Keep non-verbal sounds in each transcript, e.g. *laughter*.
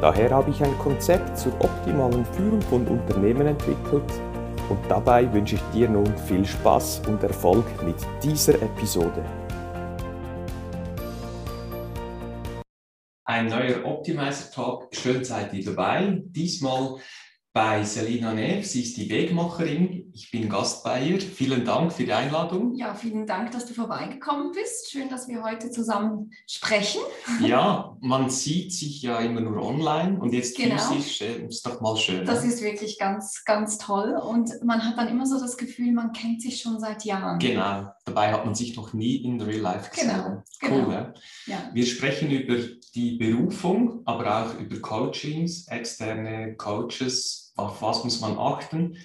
Daher habe ich ein Konzept zur optimalen Führung von Unternehmen entwickelt und dabei wünsche ich dir nun viel Spaß und Erfolg mit dieser Episode. Ein neuer Optimizer Talk, schön seid ihr dabei. Diesmal bei Selina Neff. Sie ist die Wegmacherin. Ich bin Gast bei ihr. Vielen Dank für die Einladung. Ja, vielen Dank, dass du vorbeigekommen bist. Schön, dass wir heute zusammen sprechen. *laughs* Ja, man sieht sich ja immer nur online und jetzt genau. physisch äh, ist doch mal schön. Das ne? ist wirklich ganz, ganz toll und man hat dann immer so das Gefühl, man kennt sich schon seit Jahren. Genau, dabei hat man sich noch nie in Real Life gesehen. Genau, cool, genau. Ja? ja. Wir sprechen über die Berufung, aber auch über Coachings, externe Coaches, auf was muss man achten.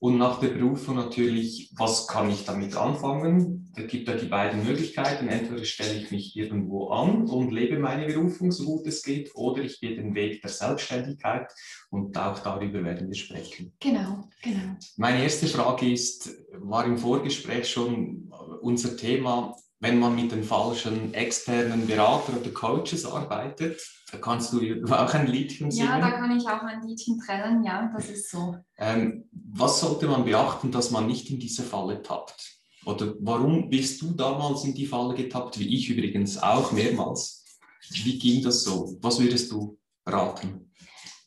Und nach der Berufung natürlich, was kann ich damit anfangen? Da gibt ja die beiden Möglichkeiten. Entweder stelle ich mich irgendwo an und lebe meine Berufung so gut es geht, oder ich gehe den Weg der Selbstständigkeit und auch darüber werden wir sprechen. Genau, genau. Meine erste Frage ist, war im Vorgespräch schon unser Thema, wenn man mit den falschen externen Beratern oder Coaches arbeitet, da kannst du *laughs* auch ein Liedchen singen. Ja, da kann ich auch ein Liedchen trennen, ja, das ist so. Ähm, was sollte man beachten, dass man nicht in diese Falle tappt? Oder warum bist du damals in die Falle getappt, wie ich übrigens auch mehrmals? Wie ging das so? Was würdest du raten?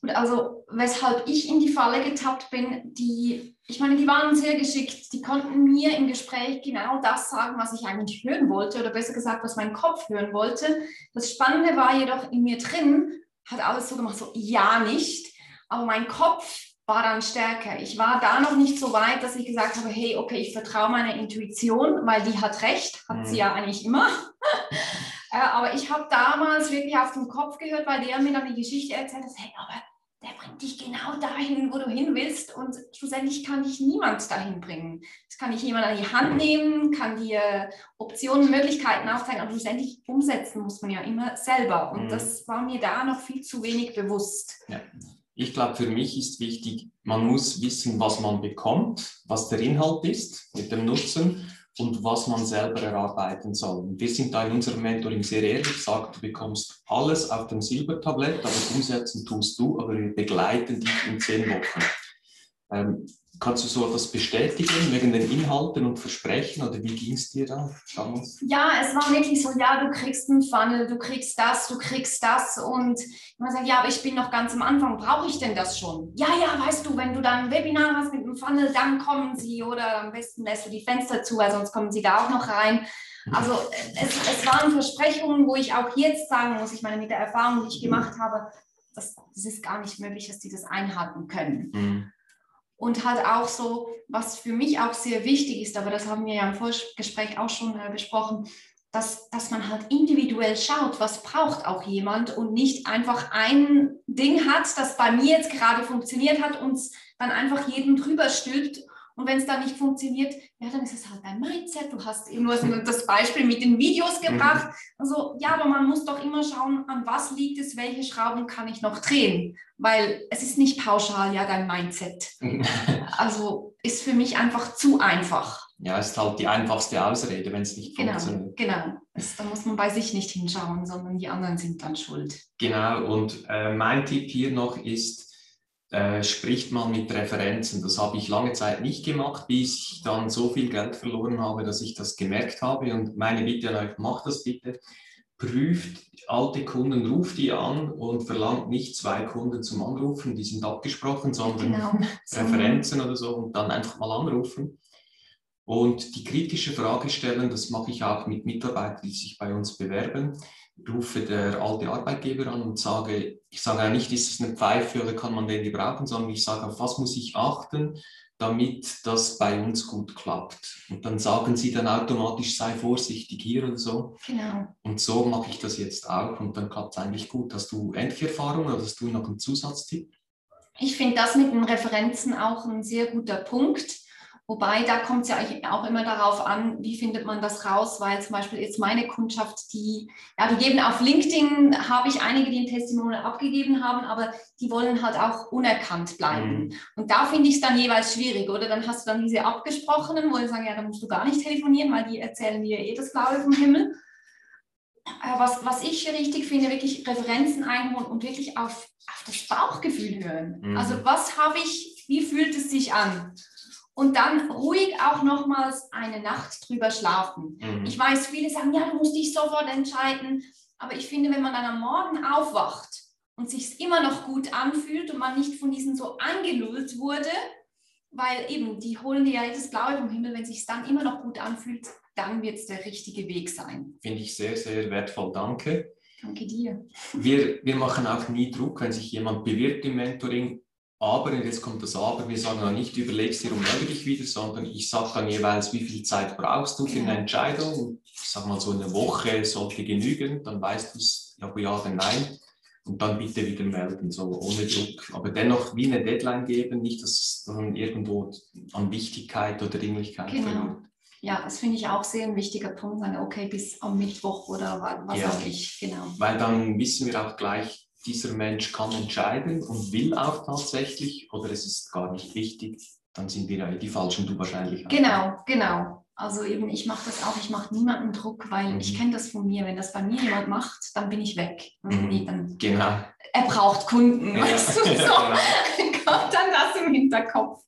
Und also, weshalb ich in die Falle getappt bin, die ich meine, die waren sehr geschickt. Die konnten mir im Gespräch genau das sagen, was ich eigentlich hören wollte oder besser gesagt, was mein Kopf hören wollte. Das Spannende war jedoch in mir drin, hat alles so gemacht, so ja nicht, aber mein Kopf war dann stärker. Ich war da noch nicht so weit, dass ich gesagt habe, hey, okay, ich vertraue meiner Intuition, weil die hat recht, hat mhm. sie ja eigentlich immer. *laughs* Äh, aber ich habe damals wirklich auf den Kopf gehört, weil der mir dann die Geschichte erzählt hat, hey, aber der bringt dich genau dahin, wo du hin willst. Und schlussendlich kann dich niemand dahin bringen. Es kann dich jemand an die Hand nehmen, kann dir Optionen, Möglichkeiten aufzeigen, aber schlussendlich umsetzen muss man ja immer selber. Und mhm. das war mir da noch viel zu wenig bewusst. Ja. Ich glaube, für mich ist wichtig, man muss wissen, was man bekommt, was der Inhalt ist mit dem Nutzen und was man selber erarbeiten soll. Und wir sind da in unserem Mentoring sehr ehrlich, sagt, du bekommst alles auf dem Silbertablett, aber umsetzen tust du, aber wir begleiten dich in zehn Wochen. Ähm, Kannst du so etwas bestätigen wegen den Inhalten und Versprechen oder wie ging es dir da damals? Ja, es war wirklich so, ja, du kriegst einen Funnel, du kriegst das, du kriegst das und man sagt, ja, aber ich bin noch ganz am Anfang, brauche ich denn das schon? Ja, ja, weißt du, wenn du dann ein Webinar hast mit einem Funnel, dann kommen sie oder am besten lässt du die Fenster zu, weil sonst kommen sie da auch noch rein. Also es, es waren Versprechungen, wo ich auch jetzt sagen muss, ich meine, mit der Erfahrung, die ich gemacht habe, das, das ist gar nicht möglich, dass die das einhalten können. Mhm und halt auch so, was für mich auch sehr wichtig ist, aber das haben wir ja im Vorgespräch auch schon äh, besprochen, dass, dass man halt individuell schaut, was braucht auch jemand und nicht einfach ein Ding hat, das bei mir jetzt gerade funktioniert hat und dann einfach jedem drüber stülpt und wenn es dann nicht funktioniert, ja, dann ist es halt dein Mindset. Du hast eben das Beispiel mit den Videos gebracht. Mhm. Also ja, aber man muss doch immer schauen, an was liegt es, welche Schrauben kann ich noch drehen. Weil es ist nicht pauschal, ja, dein Mindset. *laughs* also ist für mich einfach zu einfach. Ja, es ist halt die einfachste Ausrede, wenn es nicht genau, funktioniert. Genau, da muss man bei sich nicht hinschauen, sondern die anderen sind dann schuld. Genau, und äh, mein Tipp hier noch ist, äh, spricht mal mit Referenzen. Das habe ich lange Zeit nicht gemacht, bis ich dann so viel Geld verloren habe, dass ich das gemerkt habe. Und meine Bitte an euch, macht das bitte. Prüft alte Kunden, ruft die an und verlangt nicht zwei Kunden zum Anrufen, die sind abgesprochen, sondern genau. *laughs* Referenzen oder so und dann einfach mal anrufen. Und die kritische Frage stellen, das mache ich auch mit Mitarbeitern, die sich bei uns bewerben rufe der alte Arbeitgeber an und sage, ich sage ja nicht, ist es eine Pfeife oder kann man den gebrauchen, sondern ich sage, auf was muss ich achten, damit das bei uns gut klappt. Und dann sagen sie dann automatisch, sei vorsichtig hier oder so. Genau. Und so mache ich das jetzt auch und dann klappt es eigentlich gut. Hast du ähnliche Erfahrungen oder hast du noch einen Zusatztipp? Ich finde das mit den Referenzen auch ein sehr guter Punkt. Wobei, da kommt es ja auch immer darauf an, wie findet man das raus, weil zum Beispiel jetzt meine Kundschaft, die, ja, die geben auf LinkedIn, habe ich einige, die ein Testimonial abgegeben haben, aber die wollen halt auch unerkannt bleiben. Mhm. Und da finde ich es dann jeweils schwierig, oder? Dann hast du dann diese Abgesprochenen, wo die sagen, ja, dann musst du gar nicht telefonieren, weil die erzählen dir eh das Blaue vom Himmel. Was, was ich richtig finde, wirklich Referenzen einholen und wirklich auf, auf das Bauchgefühl hören. Mhm. Also was habe ich, wie fühlt es sich an? Und dann ruhig auch nochmals eine Nacht drüber schlafen. Mhm. Ich weiß, viele sagen, ja, du musst dich sofort entscheiden, aber ich finde, wenn man dann am Morgen aufwacht und sich immer noch gut anfühlt und man nicht von diesen so angelullt wurde, weil eben, die holen dir ja jedes Blaue vom Himmel, wenn sich dann immer noch gut anfühlt, dann wird es der richtige Weg sein. Finde ich sehr, sehr wertvoll. Danke. Danke dir. Wir, wir machen auch nie Druck, wenn sich jemand bewirbt im Mentoring aber, und jetzt kommt das Aber, wir sagen dann nicht, überlegst dir und melde dich wieder, sondern ich sage dann jeweils, wie viel Zeit brauchst du für eine Entscheidung. Ich sage mal so eine Woche sollte genügen, dann weißt du es, ja, ja oder nein. Und dann bitte wieder melden, so ohne Druck. Aber dennoch wie eine Deadline geben, nicht, dass es dann irgendwo an Wichtigkeit oder Dringlichkeit genau. verliert. Ja, das finde ich auch sehr ein wichtiger Punkt. Okay, bis am Mittwoch oder was ja. sage ich, genau. Weil dann wissen wir auch gleich, dieser Mensch kann entscheiden und will auch tatsächlich oder es ist gar nicht wichtig, dann sind wir die Falschen, du wahrscheinlich auch. Genau, genau. Also eben, ich mache das auch, ich mache niemanden Druck, weil mhm. ich kenne das von mir. Wenn das bei mir jemand macht, dann bin ich weg. Mhm. Dann, genau. Er braucht Kunden, ja. weißt du, *laughs* so. genau. kommt dann das im Hinterkopf.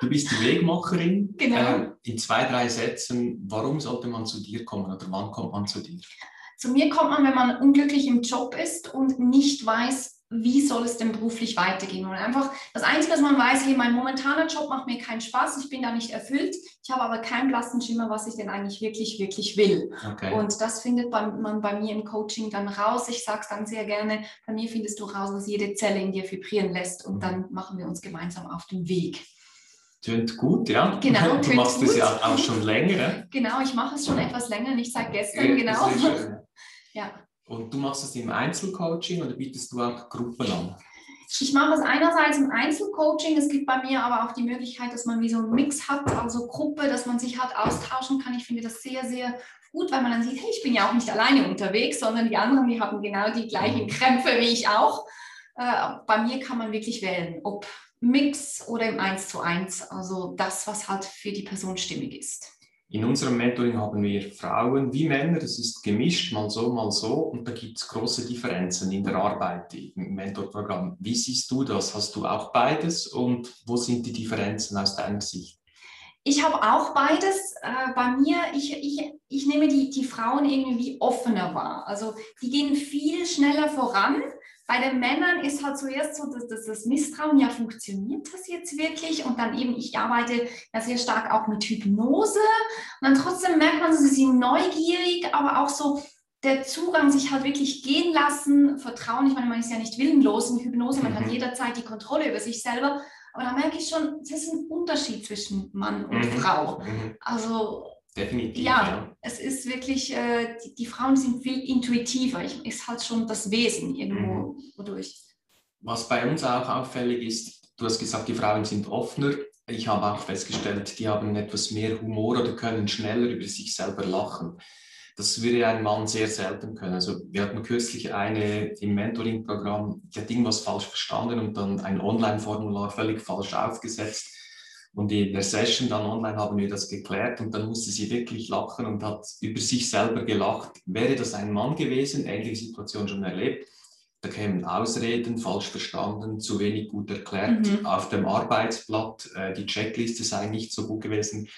Du bist die Wegmacherin. Genau. Äh, in zwei, drei Sätzen, warum sollte man zu dir kommen oder wann kommt man zu dir? Zu mir kommt man, wenn man unglücklich im Job ist und nicht weiß, wie soll es denn beruflich weitergehen. Und einfach das Einzige, was man weiß, hey, mein momentaner Job macht mir keinen Spaß, ich bin da nicht erfüllt, ich habe aber keinen blassen Schimmer, was ich denn eigentlich wirklich, wirklich will. Okay. Und das findet man bei mir im Coaching dann raus. Ich sage es dann sehr gerne, bei mir findest du raus, was jede Zelle in dir vibrieren lässt und mhm. dann machen wir uns gemeinsam auf den Weg. Tönt gut, ja. Genau, *laughs* du machst es ja auch schon länger. *laughs* Genau, ich mache es schon etwas länger, nicht seit gestern, genau. *laughs* Ja. Und du machst es im Einzelcoaching oder bietest du auch Gruppen an? Ich mache es einerseits im Einzelcoaching. Es gibt bei mir aber auch die Möglichkeit, dass man wie so einen Mix hat, also Gruppe, dass man sich halt austauschen kann. Ich finde das sehr, sehr gut, weil man dann sieht, hey, ich bin ja auch nicht alleine unterwegs, sondern die anderen, die haben genau die gleichen mhm. Krämpfe wie ich auch. Äh, bei mir kann man wirklich wählen, ob Mix oder im 1 zu 1, also das, was halt für die Person stimmig ist. In unserem Mentoring haben wir Frauen wie Männer, das ist gemischt, mal so, mal so, und da gibt es große Differenzen in der Arbeit im Mentorprogramm. Wie siehst du das? Hast du auch beides und wo sind die Differenzen aus deiner Sicht? Ich habe auch beides. Äh, bei mir, ich, ich, ich nehme die, die Frauen irgendwie offener wahr. Also die gehen viel schneller voran bei den Männern ist halt zuerst so, dass, dass das Misstrauen, ja, funktioniert das jetzt wirklich? Und dann eben, ich arbeite ja sehr stark auch mit Hypnose. Und dann trotzdem merkt man, sie sind neugierig, aber auch so der Zugang, sich halt wirklich gehen lassen, Vertrauen. Ich meine, man ist ja nicht willenlos in Hypnose, man mhm. hat jederzeit die Kontrolle über sich selber. Aber da merke ich schon, es ist ein Unterschied zwischen Mann und mhm. Frau. Mhm. Also Definitiv. Ja, ja, es ist wirklich, äh, die, die, Frauen sind viel intuitiver. Ich, ist halt schon das Wesen irgendwo mhm. wodurch. Was bei uns auch auffällig ist, du hast gesagt, die Frauen sind offener. Ich habe auch festgestellt, die haben etwas mehr Humor oder können schneller über sich selber lachen. Das würde ein Mann sehr selten können. Also wir hatten kürzlich eine im Mentoring-Programm, die hat irgendwas falsch verstanden und dann ein Online-Formular völlig falsch aufgesetzt und in der Session dann online haben wir das geklärt und dann musste sie wirklich lachen und hat über sich selber gelacht. Wäre das ein Mann gewesen, ähnliche Situation schon erlebt, da kämen Ausreden, falsch verstanden, zu wenig gut erklärt, mhm. auf dem Arbeitsblatt, äh, die Checkliste sei nicht so gut gewesen.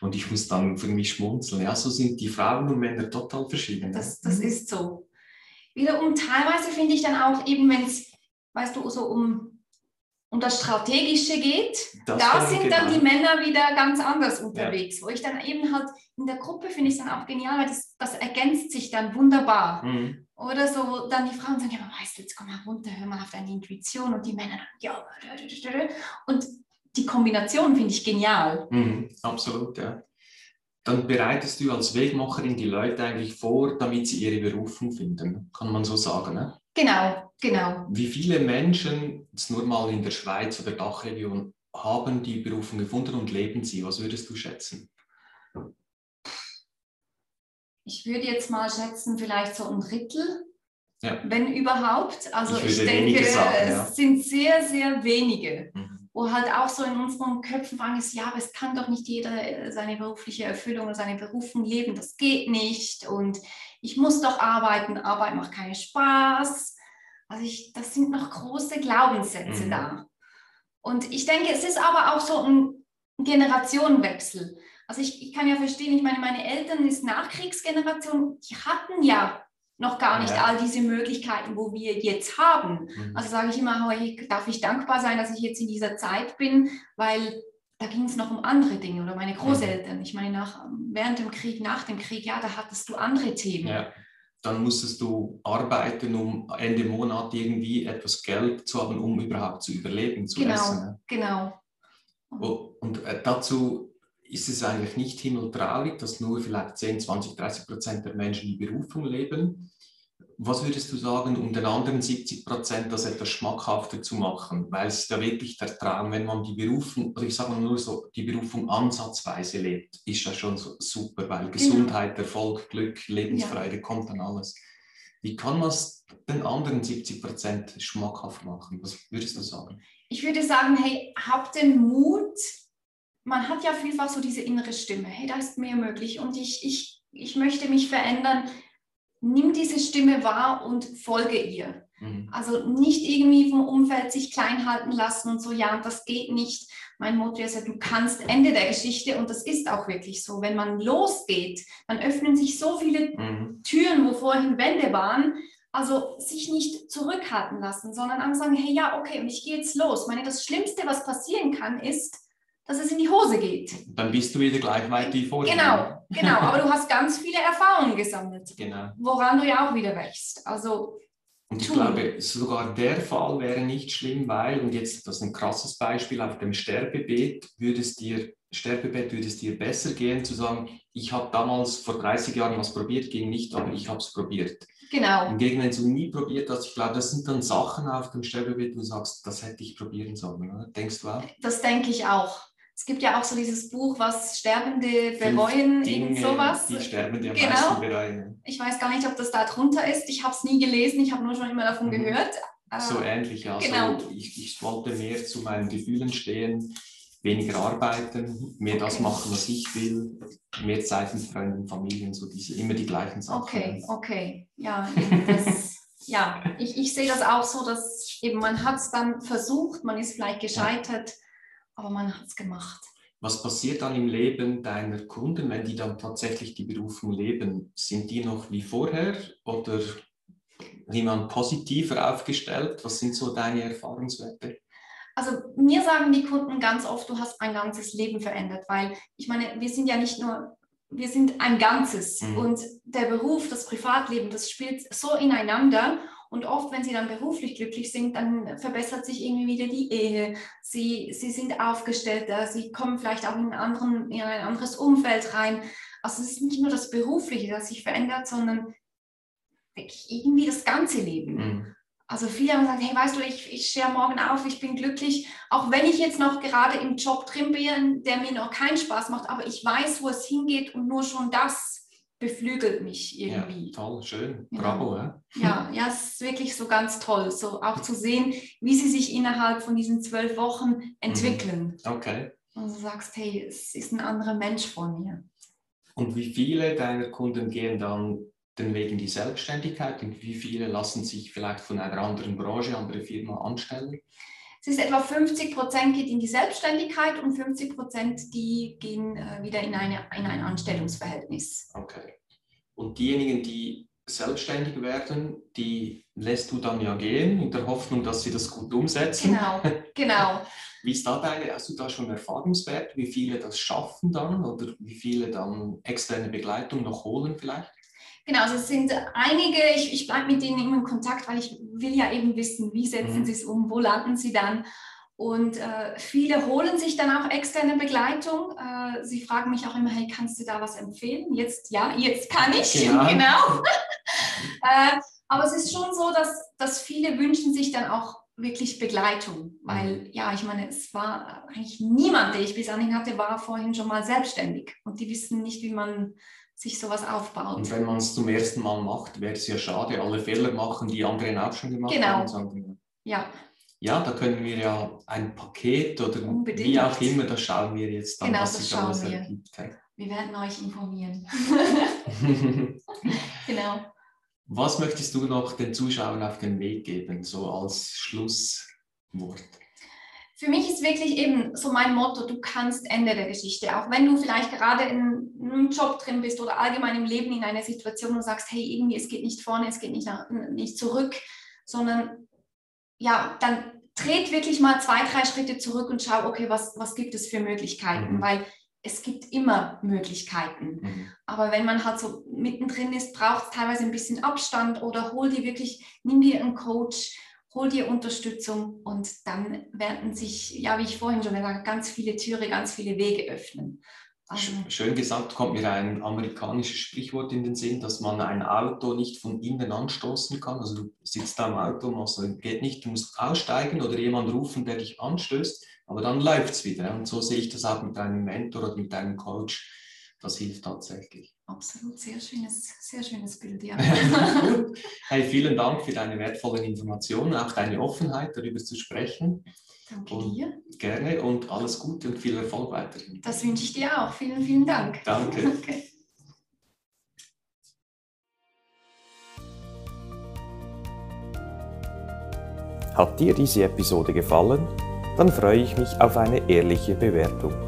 Und ich muss dann für mich schmunzeln. Ja, so sind die Frauen und Männer total verschieden. Das, das ist so. Wiederum teilweise finde ich dann auch eben, wenn es, weißt du, so um und das Strategische geht, das da sind dann die Männer wieder ganz anders unterwegs, ja. wo ich dann eben halt in der Gruppe finde ich dann auch genial, weil das, das ergänzt sich dann wunderbar. Mhm. Oder so, dann die Frauen sagen, ja, aber weißt du, jetzt komm mal runter, hör mal auf deine Intuition und die Männer dann, ja, und die Kombination finde ich genial. Mhm, absolut, ja. Dann bereitest du als Wegmacherin die Leute eigentlich vor, damit sie ihre Berufung finden, kann man so sagen. Ne? Genau, genau. Wie viele Menschen, jetzt nur mal in der Schweiz oder Dachregion, haben die Berufung gefunden und leben sie? Was würdest du schätzen? Ich würde jetzt mal schätzen, vielleicht so ein Drittel, Ja. wenn überhaupt. Also Ich ich, denke, sagen, ja. es sind sehr, sehr wenige, Mhm. Wo halt auch so in unseren Köpfen fragen ist, ja, aber es kann doch nicht jeder äh, seine berufliche Erfüllung oder seine Berufung leben, das geht nicht und ich muss doch arbeiten, Arbeit macht keinen Spaß. Also ich, das sind noch große Glaubenssätze Mhm. da. Und ich denke, es ist aber auch so ein Generationenwechsel. Also ich, ich kann ja verstehen, ich meine, meine Eltern ist Nachkriegsgeneration, die hatten ja noch gar nicht Ja. all diese Möglichkeiten, wo wir jetzt haben. Mhm. Also sage ich immer, darf ich dankbar sein, dass ich jetzt in dieser Zeit bin, weil da ging es noch um andere Dinge oder meine Großeltern. Ich meine, nach, während dem Krieg, nach dem Krieg, ja, da hattest du andere Themen. Ja. Dann musstest du arbeiten, um Ende Monat irgendwie etwas Geld zu haben, um überhaupt zu überleben, zu Genau. essen. Genau. Oh, Und äh, dazu ist es eigentlich nicht himmeltraurig, dass nur vielleicht 10, 20, 30 Prozent der Menschen die Berufung leben. Was würdest du sagen, um den anderen 70 Prozent das etwas schmackhafter zu machen? Weil es ist ja wirklich der Traum, wenn man die Berufung, oder ich sage mal nur so, die Berufung ansatzweise lebt, ist das schon so super, weil Gesundheit, Erfolg, Glück, Lebensfreude kommt dann alles. Wie kann man es den anderen 70 Prozent schmackhaft machen? Was würdest du sagen? Ich würde sagen, hey, habt den Mut. Man hat ja vielfach so diese innere Stimme. Hey, da ist mehr möglich und ich, ich, ich möchte mich verändern. Nimm diese Stimme wahr und folge ihr. Mhm. Also nicht irgendwie vom Umfeld sich klein halten lassen und so, ja, das geht nicht. Mein Motto ist ja, du kannst Ende der Geschichte und das ist auch wirklich so. Wenn man losgeht, dann öffnen sich so viele Mhm. Türen, wo vorhin Wände waren. Also sich nicht zurückhalten lassen, sondern einfach sagen, hey, ja, okay, und ich gehe jetzt los. Ich meine, das Schlimmste, was passieren kann, ist, dass es in die Hose geht. Dann bist du wieder gleich weit wie vorher. Genau, genau. Aber du hast ganz viele Erfahrungen gesammelt, *laughs* Genau. woran du ja auch wieder wächst. Also, Und ich Tun. glaube, sogar der Fall wäre nicht schlimm, weil, und jetzt das ist ein krasses Beispiel, auf dem Sterbebett würde es dir, Sterbebett würde es dir besser gehen, zu sagen, ich habe damals vor 30 Jahren was probiert, ging nicht, aber ich habe es probiert. genau. Hingegen, wenn du nie probiert hast, ich glaube, das sind dann Sachen auf dem Sterbebett, wo du sagst, das hätte ich probieren sollen. Oder? Denkst du auch? Das denke ich auch. Es gibt ja auch so dieses Buch, was Sterbende bereuen, irgend sowas. Die Sterbende Genau. bereuen. Ich weiß gar nicht, ob das da drunter ist. Ich habe es nie gelesen, ich habe nur schon immer davon Mhm. gehört. So Äh, ähnlich, also genau. ich, ich wollte mehr zu meinen Gefühlen stehen, weniger arbeiten, mehr das Okay. machen, was ich will, mehr Zeit mit Freunden, Familien, so diese, immer die gleichen Sachen. Okay, okay. Ja, das, *laughs* ja. Ich, ich sehe das auch so, dass eben man hat es dann versucht, man ist vielleicht gescheitert, aber man hat es gemacht. Was passiert dann im Leben deiner Kunden, wenn die dann tatsächlich die Berufung leben? Sind die noch wie vorher oder jemand positiver aufgestellt? Was sind so deine Erfahrungswerte? Also mir sagen die Kunden ganz oft, du hast ein ganzes Leben verändert, weil ich meine, wir sind ja nicht nur, wir sind ein Ganzes Mhm. und der Beruf, das Privatleben, das spielt so ineinander und oft, wenn sie dann beruflich glücklich sind, dann verbessert sich irgendwie wieder die Ehe, sie, sie sind aufgestellter, sie kommen vielleicht auch in, einen anderen, in ein anderes Umfeld rein. Also es ist nicht nur das Berufliche, das sich verändert, sondern irgendwie das ganze Leben. Mhm. Also viele haben gesagt, hey, weißt du, ich, ich stehe morgen auf, ich bin glücklich, auch wenn ich jetzt noch gerade im Job drin bin, der mir noch keinen Spaß macht, aber ich weiß, wo es hingeht und nur schon das beflügelt mich irgendwie. Ja, toll, schön. Bravo. Ja? Ja, ja, es ist wirklich so ganz toll, so auch zu sehen, wie sie sich innerhalb von diesen zwölf Wochen entwickeln. Okay. Und du sagst, hey, es ist ein anderer Mensch vor mir. Und wie viele deiner Kunden gehen dann den Weg in die Selbstständigkeit und wie viele lassen sich vielleicht von einer anderen Branche, andere Firma anstellen? Es ist etwa 50 Prozent geht in die Selbstständigkeit und 50 Prozent, die gehen äh, wieder in, eine, in ein Anstellungsverhältnis. Okay. Und diejenigen, die selbstständig werden, die lässt du dann ja gehen in der Hoffnung, dass sie das gut umsetzen. Genau, genau. *laughs* Wie ist da deine, hast du da schon Erfahrungswert, wie viele das schaffen dann oder wie viele dann externe Begleitung noch holen vielleicht? Genau, also es sind einige, ich, ich bleibe mit denen immer in Kontakt, weil ich will ja eben wissen, wie setzen Mhm. sie es um, wo landen sie dann. Und äh, viele holen sich dann auch externe Begleitung. Äh, sie fragen mich auch immer, hey, kannst du da was empfehlen? Jetzt, ja, jetzt kann ich, *laughs* genau. genau. *laughs* äh, aber es ist schon so, dass, dass viele wünschen sich dann auch wirklich Begleitung, weil mhm. ja, ich meine, es war eigentlich niemand, der ich bis anhin hatte, war vorhin schon mal selbstständig und die wissen nicht, wie man sich sowas aufbaut. Und wenn man es zum ersten Mal macht, wäre es ja schade, alle Fehler machen, die anderen auch schon gemacht genau. haben. Genau. Ja ja, da können wir ja ein Paket oder Unbedingt. wie auch immer, da schauen wir jetzt dann, genau, was sich alles wir. ergibt. Wir werden euch informieren. *laughs* *laughs* genau. Was möchtest du noch den Zuschauern auf den Weg geben, so als Schlusswort? Für mich ist wirklich eben so mein Motto, du kannst Ende der Geschichte. Auch wenn du vielleicht gerade in einem Job drin bist oder allgemein im Leben in einer Situation und sagst, hey, irgendwie es geht nicht vorne, es geht nicht, nach, nicht zurück, sondern ja, dann dreht wirklich mal zwei, drei Schritte zurück und schau, okay, was, was gibt es für Möglichkeiten? Mhm. Weil es gibt immer Möglichkeiten. Mhm. Aber wenn man halt so mittendrin ist, braucht es teilweise ein bisschen Abstand oder hol dir wirklich, nimm dir einen Coach, hol dir Unterstützung und dann werden sich, ja, wie ich vorhin schon gesagt habe, ganz viele Türe, ganz viele Wege öffnen. Also, Schön gesagt, kommt mir ein amerikanisches Sprichwort in den Sinn, dass man ein Auto nicht von innen anstoßen kann. Also du sitzt da im Auto, machst, geht nicht, du musst aussteigen oder jemand rufen, der dich anstößt, aber dann läuft es wieder. Und so sehe ich das auch mit deinem Mentor oder mit deinem Coach. Das hilft tatsächlich. Absolut, sehr schönes, sehr schönes Bild, ja. *laughs* *laughs* hey, vielen Dank für deine wertvollen Informationen, auch deine Offenheit, darüber zu sprechen. Danke und dir. Gerne und alles Gute und viel Erfolg weiterhin. Das wünsche ich dir auch. Vielen, vielen Dank. Danke. *laughs* Okay. Hat dir diese Episode gefallen? Dann freue ich mich auf eine ehrliche Bewertung.